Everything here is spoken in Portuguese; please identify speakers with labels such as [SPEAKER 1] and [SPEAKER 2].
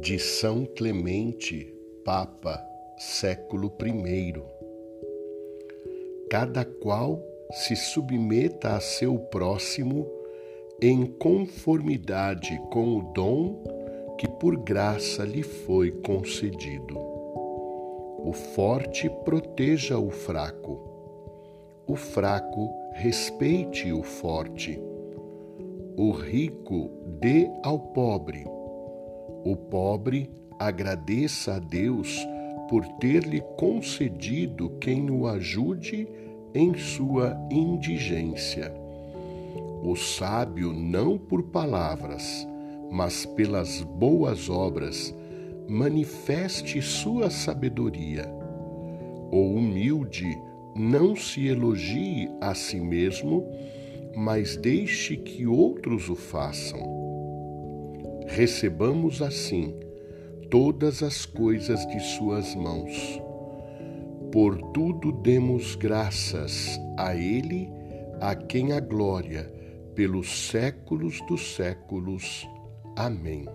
[SPEAKER 1] de São Clemente, Papa, século I. Cada qual se submeta a seu próximo em conformidade com o dom que por graça lhe foi concedido. O forte proteja o fraco, o fraco respeite o forte, o rico dê ao pobre o pobre agradeça a Deus por ter-lhe concedido quem o ajude em sua indigência. O sábio, não por palavras, mas pelas boas obras, manifeste sua sabedoria. O humilde não se elogie a si mesmo, mas deixe que outros o façam recebamos assim todas as coisas de Suas mãos. Por tudo demos graças a Ele, a quem a glória, pelos séculos dos séculos. Amém.